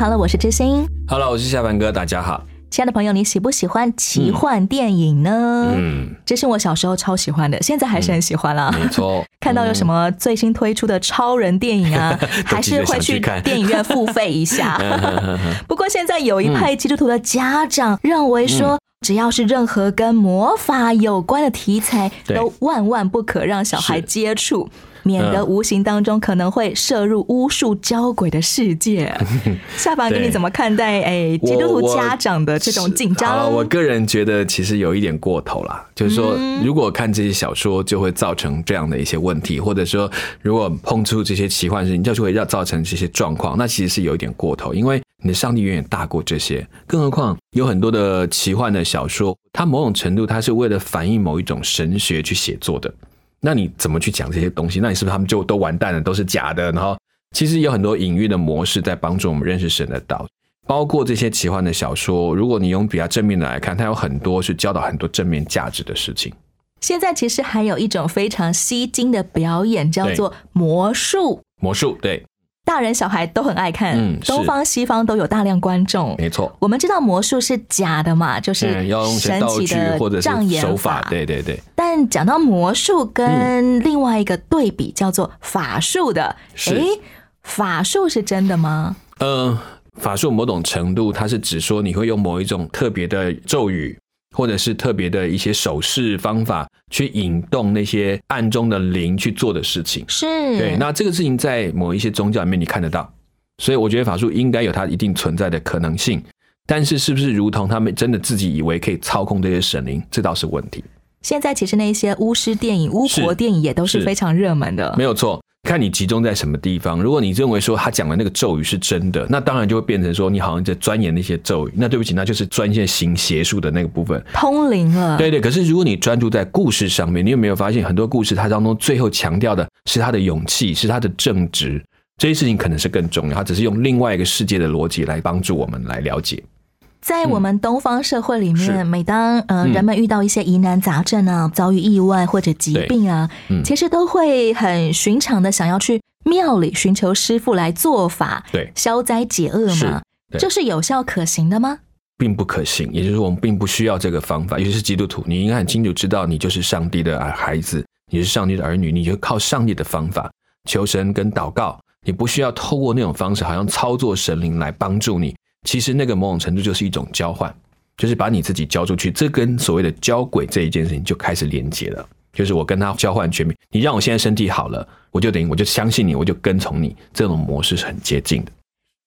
Hello，我是知心。Hello，我是下凡哥，大家好。亲爱的朋友，你喜不喜欢奇幻电影呢？嗯，这是我小时候超喜欢的，现在还是很喜欢啦。没错。看到有什么最新推出的超人电影啊，还是会去电影院付费一下。不过现在有一派基督徒的家长认为说，只要是任何跟魔法有关的题材，都万万不可让小孩接触。免得无形当中可能会涉入巫术交鬼的世界。下凡哥，你怎么看待哎基督徒家长的这种紧张？我个人觉得其实有一点过头啦，就是说，如果看这些小说，就会造成这样的一些问题，或者说，如果碰触这些奇幻事情，就会让造成这些状况，那其实是有一点过头，因为你的上帝远远大过这些，更何况有很多的奇幻的小说，它某种程度它是为了反映某一种神学去写作的。那你怎么去讲这些东西？那你是不是他们就都完蛋了，都是假的？然后其实有很多隐喻的模式在帮助我们认识神的道，包括这些奇幻的小说。如果你用比较正面的来看，它有很多是教导很多正面价值的事情。现在其实还有一种非常吸睛的表演，叫做魔术。魔术对。大人小孩都很爱看，嗯，东方西方都有大量观众，没错。我们知道魔术是假的嘛，就是用神奇的障眼手法，对对对。但讲到魔术跟另外一个对比叫做法术的，哎，法术是真的吗？呃，法术某种程度它是指说你会用某一种特别的咒语。或者是特别的一些手势方法，去引动那些暗中的灵去做的事情，是对。那这个事情在某一些宗教里面你看得到，所以我觉得法术应该有它一定存在的可能性。但是是不是如同他们真的自己以为可以操控这些神灵，这倒是问题。现在其实那些巫师电影、巫婆电影也都是非常热门的，没有错。看你集中在什么地方。如果你认为说他讲的那个咒语是真的，那当然就会变成说你好像在钻研那些咒语。那对不起，那就是钻研行邪术的那个部分，通灵了。对对。可是如果你专注在故事上面，你有没有发现很多故事它当中最后强调的是他的勇气，是他的正直，这些事情可能是更重要。他只是用另外一个世界的逻辑来帮助我们来了解。在我们东方社会里面，每当呃人们遇到一些疑难杂症啊，遭遇意外或者疾病啊，其实都会很寻常的想要去庙里寻求师傅来做法，对，消灾解厄嘛。这是有效可行的吗？并不可行，也就是说我们并不需要这个方法。尤其是基督徒，你应该很清楚知道，你就是上帝的孩子，你是上帝的儿女，你就靠上帝的方法求神跟祷告，你不需要透过那种方式，好像操作神灵来帮助你。其实那个某种程度就是一种交换，就是把你自己交出去，这跟所谓的交鬼这一件事情就开始连接了。就是我跟他交换权柄，你让我现在身体好了，我就等于我就相信你，我就跟从你，这种模式是很接近的。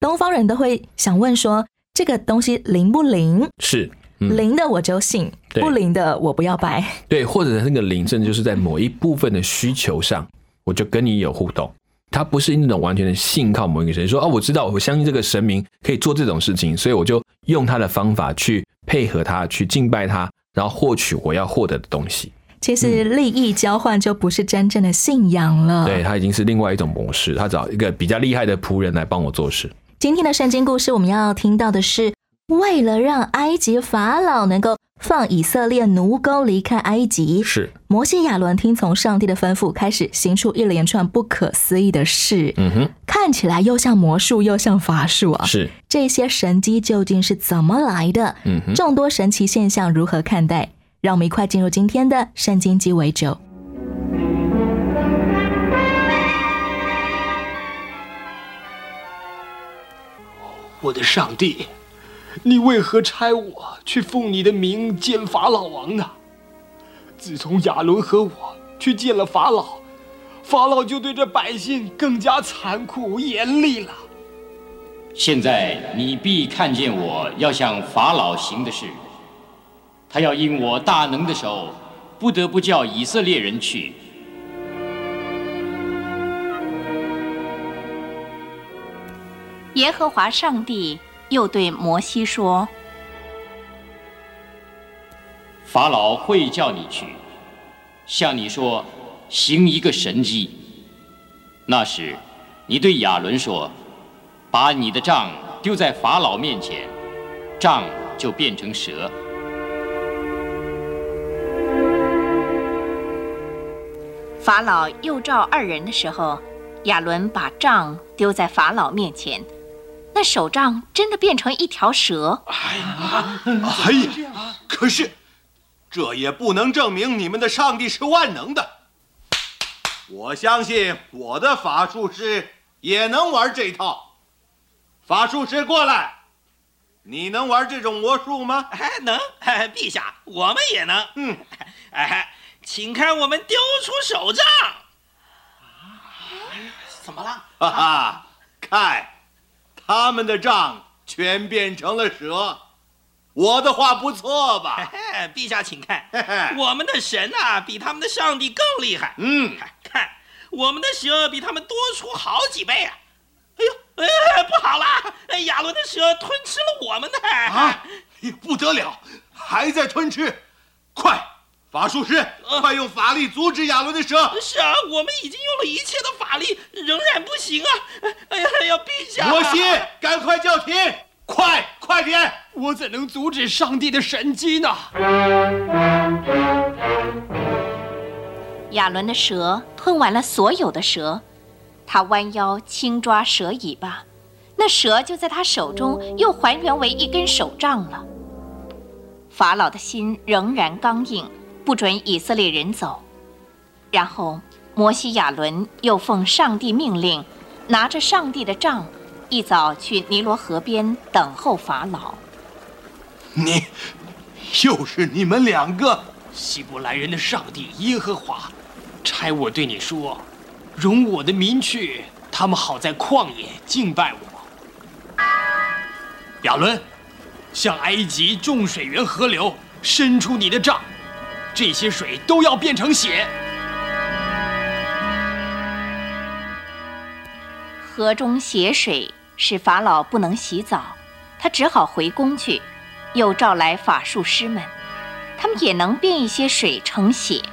东方人都会想问说，这个东西灵不灵？是、嗯、灵的我就信，不灵的我不要拜。对，或者那个灵，甚至就是在某一部分的需求上，我就跟你有互动。他不是那种完全的信靠某一个神，说哦，我知道，我相信这个神明可以做这种事情，所以我就用他的方法去配合他，去敬拜他，然后获取我要获得的东西。其实利益交换就不是真正的信仰了，对他已经是另外一种模式，他找一个比较厉害的仆人来帮我做事。今天的圣经故事，我们要听到的是，为了让埃及法老能够放以色列奴工离开埃及，是摩西亚伦听从上帝的吩咐，开始行出一连串不可思议的事。嗯哼，看起来又像魔术又像法术啊！是这些神机究竟是怎么来的？嗯哼，众多神奇现象如何看待？让我们一块进入今天的圣经鸡尾酒。我的上帝，你为何差我去奉你的名见法老王呢？自从亚伦和我去见了法老，法老就对这百姓更加残酷严厉了。现在你必看见我要向法老行的事，他要因我大能的手，不得不叫以色列人去。耶和华上帝又对摩西说：“法老会叫你去，向你说行一个神迹。那时，你对亚伦说：把你的杖丢在法老面前，杖就变成蛇。”法老又召二人的时候，亚伦把杖丢在法老面前。那手杖真的变成一条蛇。哎呀，哎呀！可是，这也不能证明你们的上帝是万能的。我相信我的法术师也能玩这套。法术师过来，你能玩这种魔术吗？哎，能。陛下，我们也能。嗯，哎，请看我们丢出手杖。怎么了？哈哈，看。他们的账全变成了蛇，我的话不错吧？陛下，请看，我们的神啊，比他们的上帝更厉害。嗯，看，我们的蛇比他们多出好几倍啊！哎呦，哎，不好了！亚伦的蛇吞吃了我们的啊！不得了，还在吞吃，快！法术师，快用法力阻止亚伦的蛇！是啊，我们已经用了一切的法力，仍然不行啊！哎呀，哎呀，陛下！摩西，赶快叫停！快，快点！我怎能阻止上帝的神机呢？亚伦的蛇吞完了所有的蛇，他弯腰轻抓蛇尾巴，那蛇就在他手中又还原为一根手杖了。法老的心仍然刚硬。不准以色列人走。然后，摩西亚伦又奉上帝命令，拿着上帝的杖，一早去尼罗河边等候法老。你，又是你们两个！希伯来人的上帝耶和华，差我对你说，容我的民去，他们好在旷野敬拜我。亚伦，向埃及众水源河流伸出你的杖。这些水都要变成血。河中血水使法老不能洗澡，他只好回宫去，又召来法术师们，他们也能变一些水成血，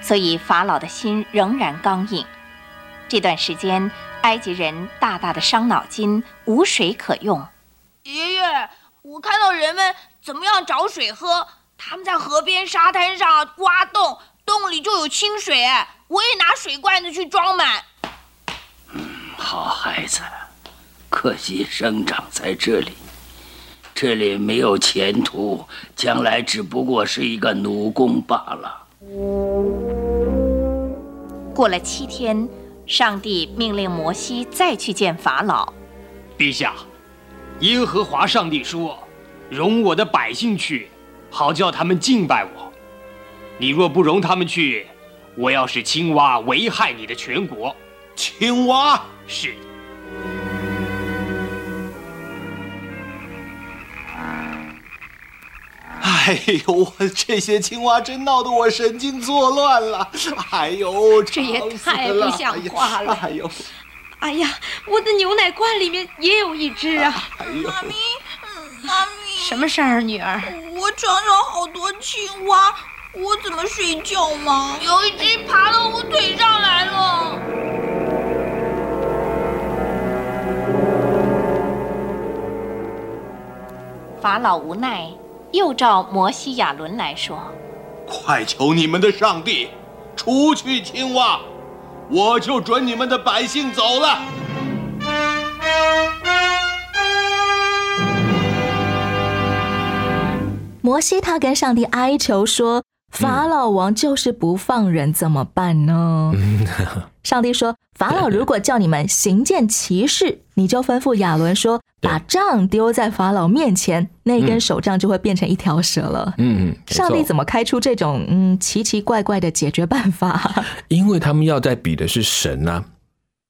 所以法老的心仍然刚硬。这段时间，埃及人大大的伤脑筋，无水可用。爷爷，我看到人们怎么样找水喝。他们在河边沙滩上挖洞，洞里就有清水。我也拿水罐子去装满。嗯，好孩子，可惜生长在这里，这里没有前途，将来只不过是一个奴工罢了。过了七天，上帝命令摩西再去见法老。陛下，耶和华上帝说：“容我的百姓去。”好叫他们敬拜我。你若不容他们去，我要使青蛙危害你的全国。青蛙是。哎呦，我这些青蛙真闹得我神经错乱了。哎呦，这也太不像话了。哎呦，哎呀，我的牛奶罐里面也有一只啊。妈咪，妈咪。什么事儿，女儿？我床上好多青蛙，我怎么睡觉嘛？有一只爬到我腿上来了。法老无奈，又召摩西亚伦来说：“快求你们的上帝，除去青蛙，我就准你们的百姓走了。”摩西他跟上帝哀求说：“法老王就是不放人，怎么办呢？”上帝说：“法老如果叫你们行见奇事，你就吩咐亚伦说，把杖丢在法老面前，那根手杖就会变成一条蛇了。”嗯，上帝怎么开出这种嗯奇奇怪怪的解决办法？因为他们要在比的是神啊，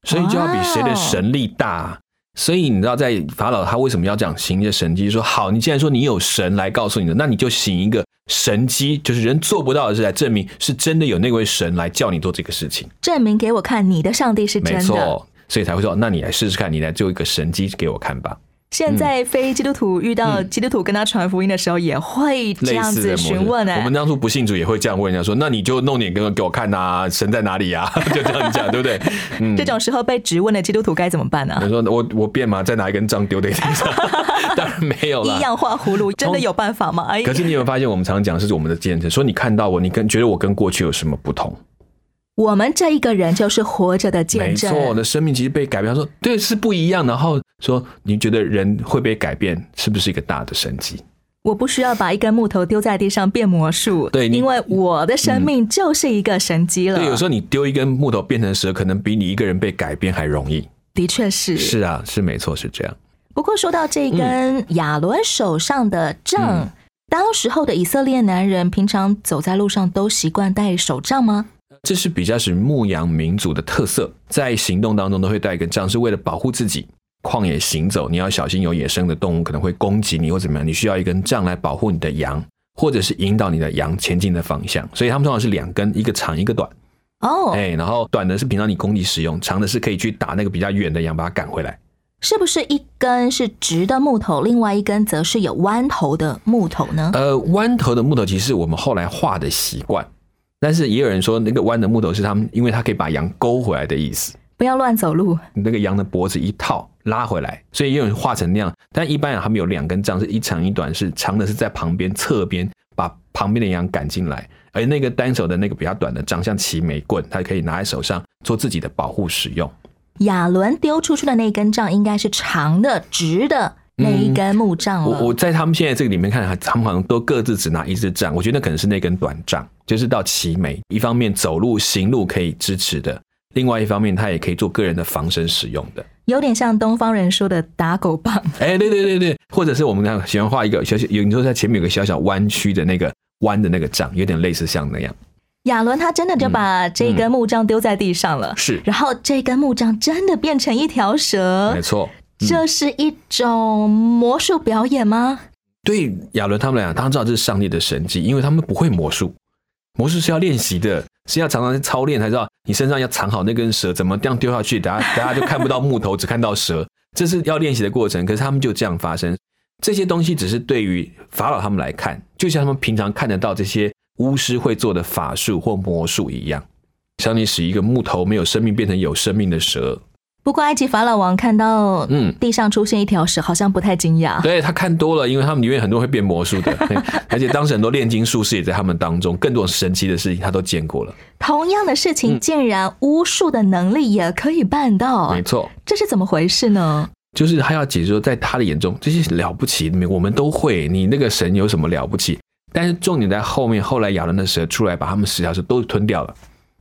所以就要比谁的神力大。所以你知道，在法老他为什么要讲行一个神迹？说好，你既然说你有神来告诉你的，那你就行一个神迹，就是人做不到的事来证明是真的有那位神来叫你做这个事情，证明给我看你的上帝是真的。没错，所以才会说，那你来试试看，你来做一个神迹给我看吧。现在非基督徒遇到基督徒跟他传福音的时候，也会这样子询问呢。我们当初不信主也会这样问人家说：“那你就弄点给给我看呐，神在哪里呀？”就这样讲，对不对？嗯，这种时候被质问的基督徒该怎么办呢？你说我我变嘛？再拿一根杖丢在地上？当然没有了。一样画葫芦，真的有办法吗？可是你有没有发现，我们常常讲是我们的见证，说你看到我，你跟觉得我跟过去有什么不同？我们这一个人就是活着的见证。没错，我的生命其实被改变。说对，是不一样。然后说，你觉得人会被改变，是不是一个大的神迹？我不需要把一根木头丢在地上变魔术，对，因为我的生命就是一个神迹了。对，有时候你丢一根木头变成蛇，可能比你一个人被改变还容易。的确是。是啊，是没错，是这样。不过说到这根亚伦手上的杖，当时候的以色列男人平常走在路上都习惯带手杖吗？这是比较是牧羊民族的特色，在行动当中都会带一根杖，是为了保护自己。旷野行走，你要小心有野生的动物可能会攻击你或怎么样，你需要一根杖来保护你的羊，或者是引导你的羊前进的方向。所以他们通常是两根，一个长一个短。哦，哎，然后短的是平常你攻击使用，长的是可以去打那个比较远的羊，把它赶回来。是不是一根是直的木头，另外一根则是有弯头的木头呢？呃，弯头的木头其实是我们后来画的习惯。但是也有人说，那个弯的木头是他们，因为它可以把羊勾回来的意思。不要乱走路。那个羊的脖子一套拉回来，所以也有人画成那样。但一般人他们有两根杖，是一长一短，是长的是在旁边侧边把旁边的羊赶进来，而那个单手的那个比较短的杖，像齐眉棍，它可以拿在手上做自己的保护使用。亚伦丢出去的那根杖应该是长的、直的。那一根木杖我我在他们现在这个里面看，他们好像都各自只拿一支杖。我觉得那可能是那根短杖，就是到齐眉。一方面走路行路可以支持的，另外一方面它也可以做个人的防身使用的。有点像东方人说的打狗棒。哎，对对对对，或者是我们看喜欢画一个小小，有你说在前面有个小小弯曲的那个弯的那个杖，有点类似像那样。亚伦他真的就把这根木杖丢在地上了，是，然后这根木杖真的变成一条蛇，没错。这是一种魔术表演吗？对亚伦他们来讲，他们知道这是上帝的神迹，因为他们不会魔术，魔术是要练习的，是要常常操练才知道。你身上要藏好那根蛇，怎么这样丢下去，大家大家就看不到木头，只看到蛇，这是要练习的过程。可是他们就这样发生，这些东西只是对于法老他们来看，就像他们平常看得到这些巫师会做的法术或魔术一样。想你使一个木头没有生命变成有生命的蛇。不过，埃及法老王看到嗯地上出现一条蛇，好像不太惊讶。对他看多了，因为他们里面很多会变魔术的，而且当时很多炼金术士也在他们当中，更多神奇的事情他都见过了。同样的事情，竟然巫术的能力也可以办到，没错，这是怎么回事呢？就是他要解释说，在他的眼中，这些了不起，我们都会。你那个神有什么了不起？但是重点在后面，后来咬人的蛇出来，把他们十条蛇都吞掉了。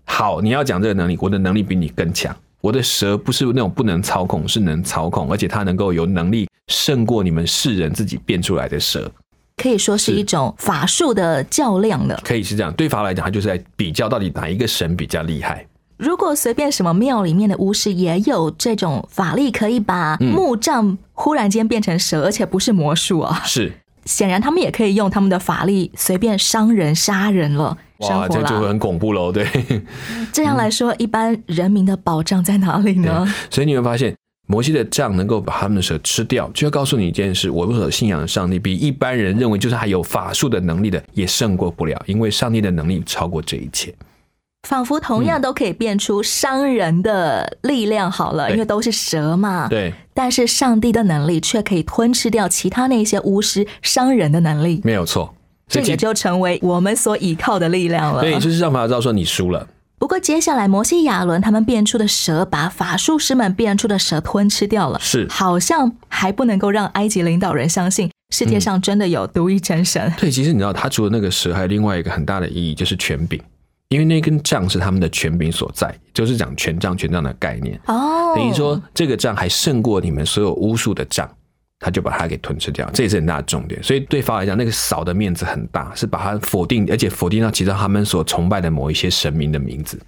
好，你要讲这个能力，我的能力比你更强。我的蛇不是那种不能操控，是能操控，而且它能够有能力胜过你们世人自己变出来的蛇，可以说是一种法术的较量了。可以是这样，对法来讲，他就是在比较到底哪一个神比较厉害。如果随便什么庙里面的巫师也有这种法力，可以把木杖忽然间变成蛇，而且不是魔术啊，是显然他们也可以用他们的法力随便伤人杀人了。哇，这就会很恐怖喽！对，这样来说，一般人民的保障在哪里呢？所以你会发现，摩西的杖能够把他们的蛇吃掉，就要告诉你一件事：我所信仰的上帝，比一般人认为就是还有法术的能力的，也胜过不了，因为上帝的能力超过这一切。仿佛同样都可以变出伤人的力量，好了，因为都是蛇嘛。对。但是上帝的能力却可以吞吃掉其他那些巫师伤人的能力，没有错。这也就成为我们所依靠的力量了。对，就是让法老知道说你输了。不过接下来摩西亚伦他们变出的蛇，把法术师们变出的蛇吞吃掉了。是，好像还不能够让埃及领导人相信世界上真的有独一真神。对，其实你知道，他除了那个蛇，还有另外一个很大的意义，就是权柄，因为那根杖是他们的权柄所在，就是讲权杖、权杖的概念。哦，等于说这个杖还胜过你们所有巫术的杖。他就把它给吞吃掉，这也是很大的重点。所以对法来讲，那个扫的面子很大，是把它否定，而且否定到其实他们所崇拜的某一些神明的名字，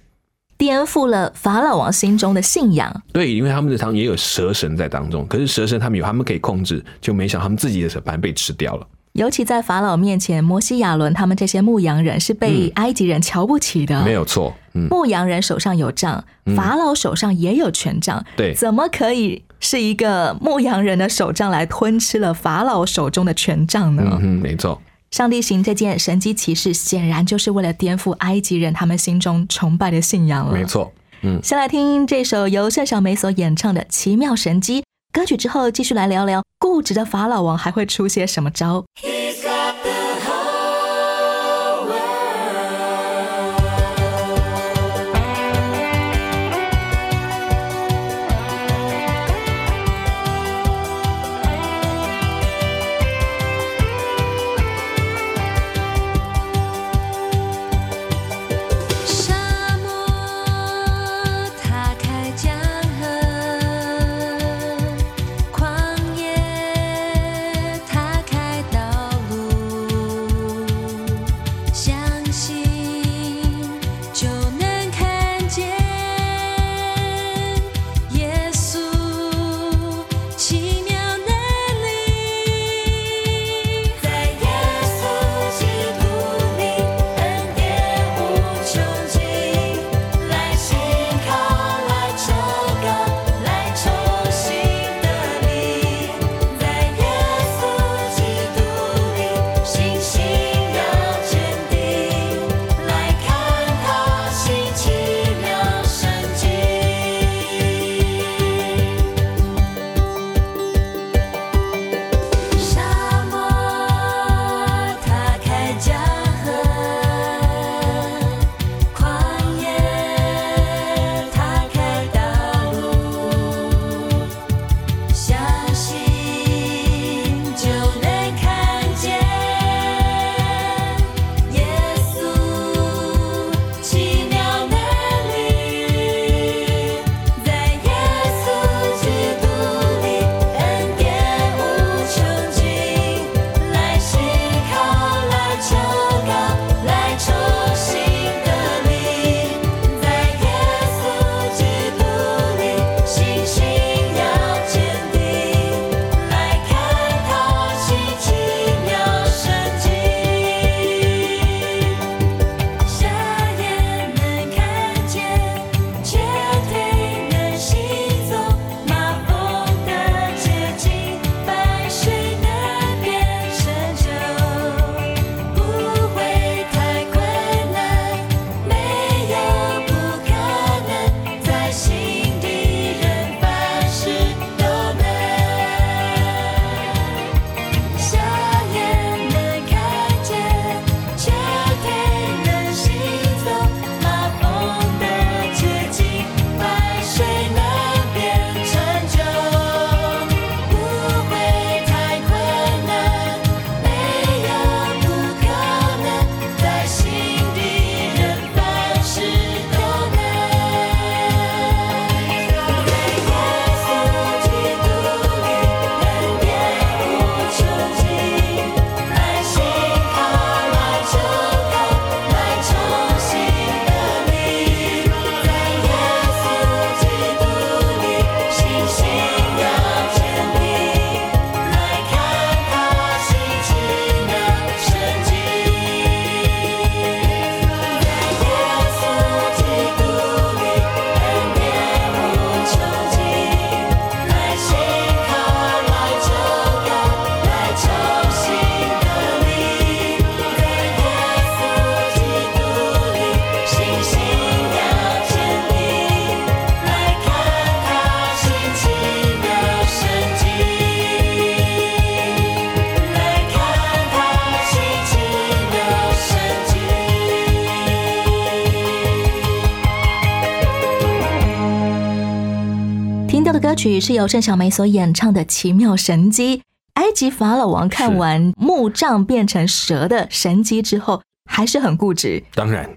颠覆了法老王心中的信仰。对，因为他们的常也有蛇神在当中，可是蛇神他们有他们可以控制，就没想他们自己的蛇盘被吃掉了。尤其在法老面前，摩西、亚伦他们这些牧羊人是被埃及人瞧不起的。没有错，牧羊人手上有杖，法老手上也有权杖。对，怎么可以是一个牧羊人的手杖来吞吃了法老手中的权杖呢？嗯，没错。上帝行这件神机骑事，显然就是为了颠覆埃及人他们心中崇拜的信仰了。没错。嗯，先来听这首由盛小梅所演唱的《奇妙神迹》歌曲，之后继续来聊聊固执的法老王还会出些什么招。曲是由郑小梅所演唱的《奇妙神机》。埃及法老王看完木杖变成蛇的神机之后，还是很固执。当然，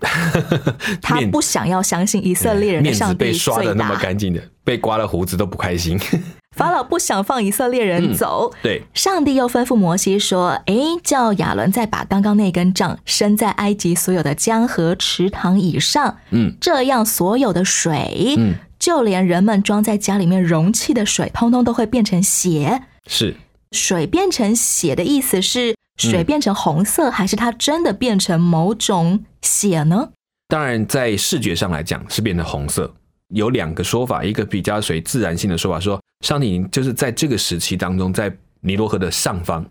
他不想要相信以色列人的上帝被刷的那么干净的，被刮了胡子都不开心。法老不想放以色列人走，对，上帝又吩咐摩西说：“哎，叫亚伦再把刚刚那根杖伸在埃及所有的江河池塘以上，嗯，这样所有的水，嗯。”就连人们装在家里面容器的水，通通都会变成血。是水变成血的意思是水变成红色，还是它真的变成某种血呢？当然，在视觉上来讲是变成红色。有两个说法，一个比较属于自然性的说法，说上帝就是在这个时期当中，在尼罗河的上方，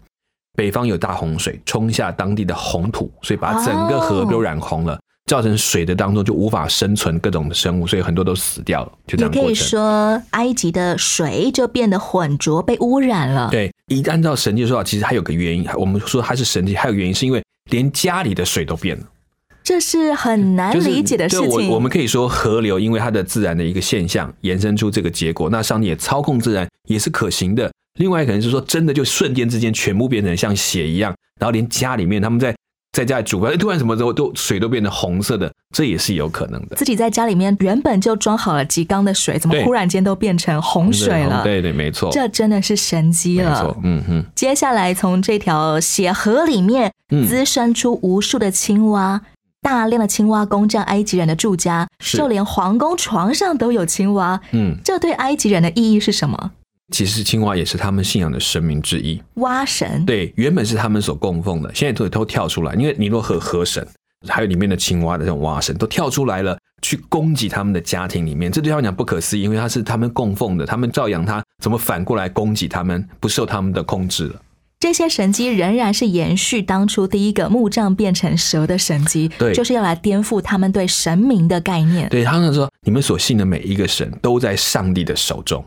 北方有大洪水冲下当地的红土，所以把整个河都染红了。造成水的当中就无法生存各种的生物，所以很多都死掉了。就这样也可以说，埃及的水就变得浑浊，被污染了。对，一按照神迹说法，其实还有个原因。我们说它是神迹，还有原因是因为连家里的水都变了。这是很难理解的事情。我我们可以说河流因为它的自然的一个现象延伸出这个结果。那上帝也操控自然也是可行的。另外可能是说真的就瞬间之间全部变成像血一样，然后连家里面他们在。在家里煮饭，突然什么时候都水都变成红色的，这也是有可能的。自己在家里面原本就装好了几缸的水，怎么忽然间都变成洪水了？对对，没错，这真的是神机了。没错，嗯哼。接下来从这条血河里面滋生出无数的青蛙，大量的青蛙攻占埃及人的住家，就连皇宫床上都有青蛙。嗯，这对埃及人的意义是什么？其实青蛙也是他们信仰的神明之一，蛙神。对，原本是他们所供奉的，现在都都跳出来，因为尼罗河河神，还有里面的青蛙的这种蛙神都跳出来了，去攻击他们的家庭里面。这对他们讲不可思议，因为他是他们供奉的，他们照养他，怎么反过来攻击他们，不受他们的控制了？这些神机仍然是延续当初第一个木杖变成蛇的神机，对，就是要来颠覆他们对神明的概念。对他们说，你们所信的每一个神都在上帝的手中。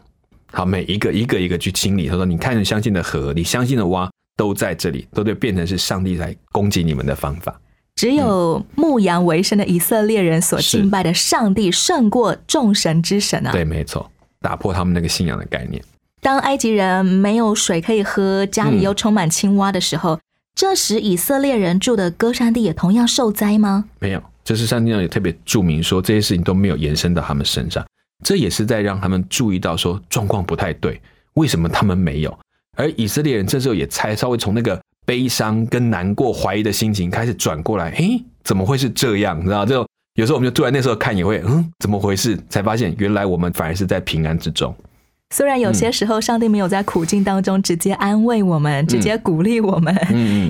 好，每一个一个一个去清理。他说：“你看，你相信的河，你相信的蛙，都在这里，都对，变成是上帝来攻击你们的方法。只有牧羊为生的以色列人所敬拜的上帝，胜过众神之神啊！对，没错，打破他们那个信仰的概念。当埃及人没有水可以喝，家里又充满青蛙的时候，这时以色列人住的歌山地也同样受灾吗？没有，这是上帝也特别注明说，这些事情都没有延伸到他们身上。”这也是在让他们注意到说状况不太对，为什么他们没有？而以色列人这时候也猜稍微从那个悲伤跟难过、怀疑的心情开始转过来，诶，怎么会是这样？你知道？就有时候我们就突然那时候看也会，嗯，怎么回事？才发现原来我们反而是在平安之中。虽然有些时候上帝没有在苦境当中直接安慰我们，直接鼓励我们，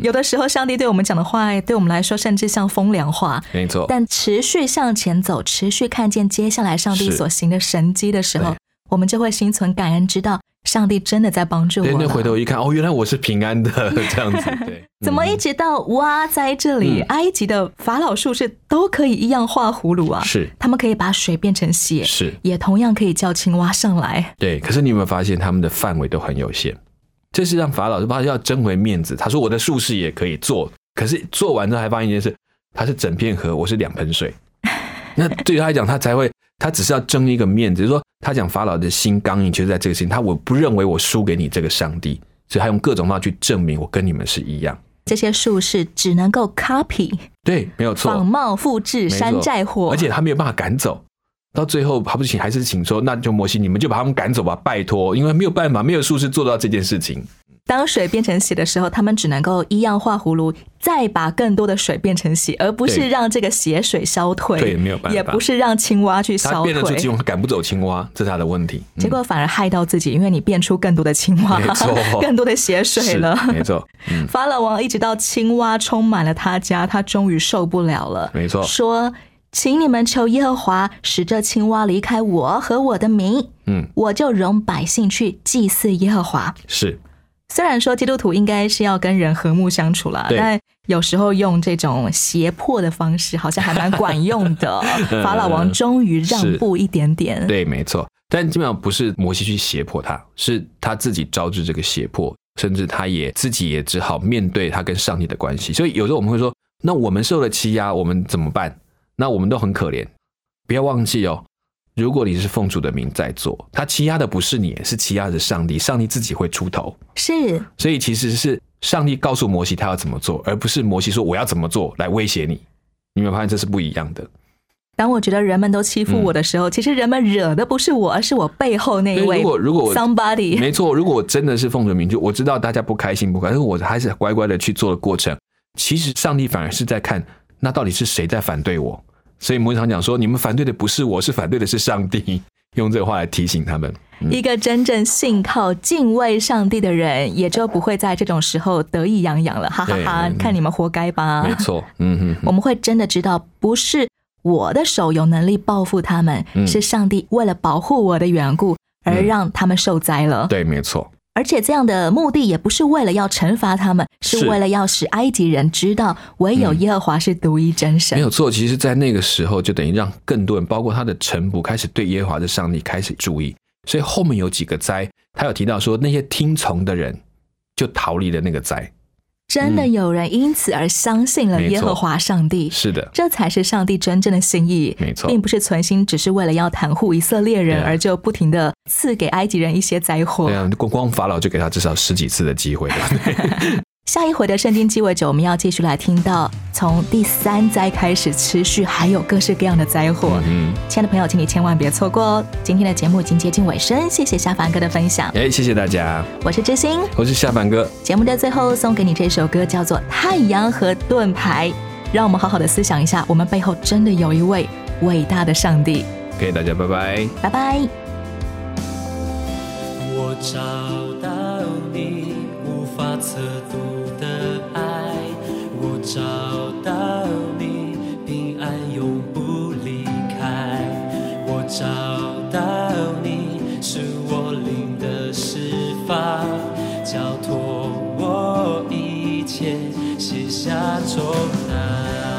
有的时候上帝对我们讲的话，对我们来说甚至像风凉话。没错，但持续向前走，持续看见接下来上帝所行的神迹的时候，我们就会心存感恩，知道。上帝真的在帮助我。对，那回头一看，哦，原来我是平安的这样子。对，怎么一直到蛙在这里，埃及的法老术士都可以一样画葫芦啊？是，他们可以把水变成血，是，也同样可以叫青蛙上来。对，可是你有没有发现他们的范围都很有限？这是让法老他要争回面子。他说我的术士也可以做，可是做完之后还发现一件事，他是整片河，我是两盆水。那对于他来讲，他才会。他只是要争一个面子，就是说，他讲法老的心刚硬，其实在这个事情，他我不认为我输给你这个上帝，所以他用各种方法去证明我跟你们是一样。这些术士只能够 copy，对，没有错，仿冒复制，山寨货，而且他没有办法赶走。到最后，还不请，还是请说，那就摩西，你们就把他们赶走吧，拜托，因为没有办法，没有术士做到这件事情。当水变成血的时候，他们只能够一样画葫芦，再把更多的水变成血，而不是让这个血水消退。对，没有办法，也不是让青蛙去消退。变得出赶不走青蛙，这是他的问题。结果反而害到自己，因为你变出更多的青蛙，更多的血水了。没错，法老王一直到青蛙充满了他家，他终于受不了了。没错，说，请你们求耶和华使这青蛙离开我和我的民，嗯，我就容百姓去祭祀耶和华。是。虽然说基督徒应该是要跟人和睦相处啦，但有时候用这种胁迫的方式，好像还蛮管用的。法老王终于让步一点点。对，没错。但基本上不是摩西去胁迫他，是他自己招致这个胁迫，甚至他也自己也只好面对他跟上帝的关系。所以有时候我们会说，那我们受了欺压，我们怎么办？那我们都很可怜。不要忘记哦。如果你是奉主的名在做，他欺压的不是你，是欺压着上帝。上帝自己会出头，是。所以其实是上帝告诉摩西他要怎么做，而不是摩西说我要怎么做来威胁你。你有没有发现这是不一样的？当我觉得人们都欺负我的时候，其实人们惹的不是我，而是我背后那一位。如果如果 somebody 没错，如果我真的是奉主名，就我知道大家不开心不开心，我还是乖乖的去做的过程。其实上帝反而是在看，那到底是谁在反对我？所以摩西常讲说：“你们反对的不是我，是反对的是上帝。”用这个话来提醒他们。一个真正信靠、敬畏上帝的人，也就不会在这种时候得意洋洋了，哈哈哈！看你们活该吧。没错，嗯哼，我们会真的知道，不是我的手有能力报复他们，是上帝为了保护我的缘故而让他们受灾了。对，没错。而且这样的目的也不是为了要惩罚他们，是为了要使埃及人知道唯有耶和华是独一真神。没有错，其实，在那个时候就等于让更多人，包括他的臣仆，开始对耶和华的上帝开始注意。所以后面有几个灾，他有提到说，那些听从的人就逃离了那个灾。真的有人因此而相信了耶和华上帝，是的，这才是上帝真正的心意。没错，并不是存心只是为了要袒护以色列人而就不停的赐给埃及人一些灾祸。对啊，光光法老就给他至少十几次的机会。下一回的圣经鸡尾酒，我们要继续来听到从第三灾开始持续，还有各式各样的灾祸。嗯，亲爱的朋友，请你千万别错过哦！今天的节目已经接近尾声，谢谢夏凡哥的分享。哎，谢谢大家，我是知心，我是夏凡哥。节目的最后送给你这首歌，叫做《太阳和盾牌》，让我们好好的思想一下，我们背后真的有一位伟大的上帝。给大家拜拜，拜拜。我找到你，无法测度。找到你，平安永不离开。我找到你，是我灵的释放，交托我一切，卸下重担。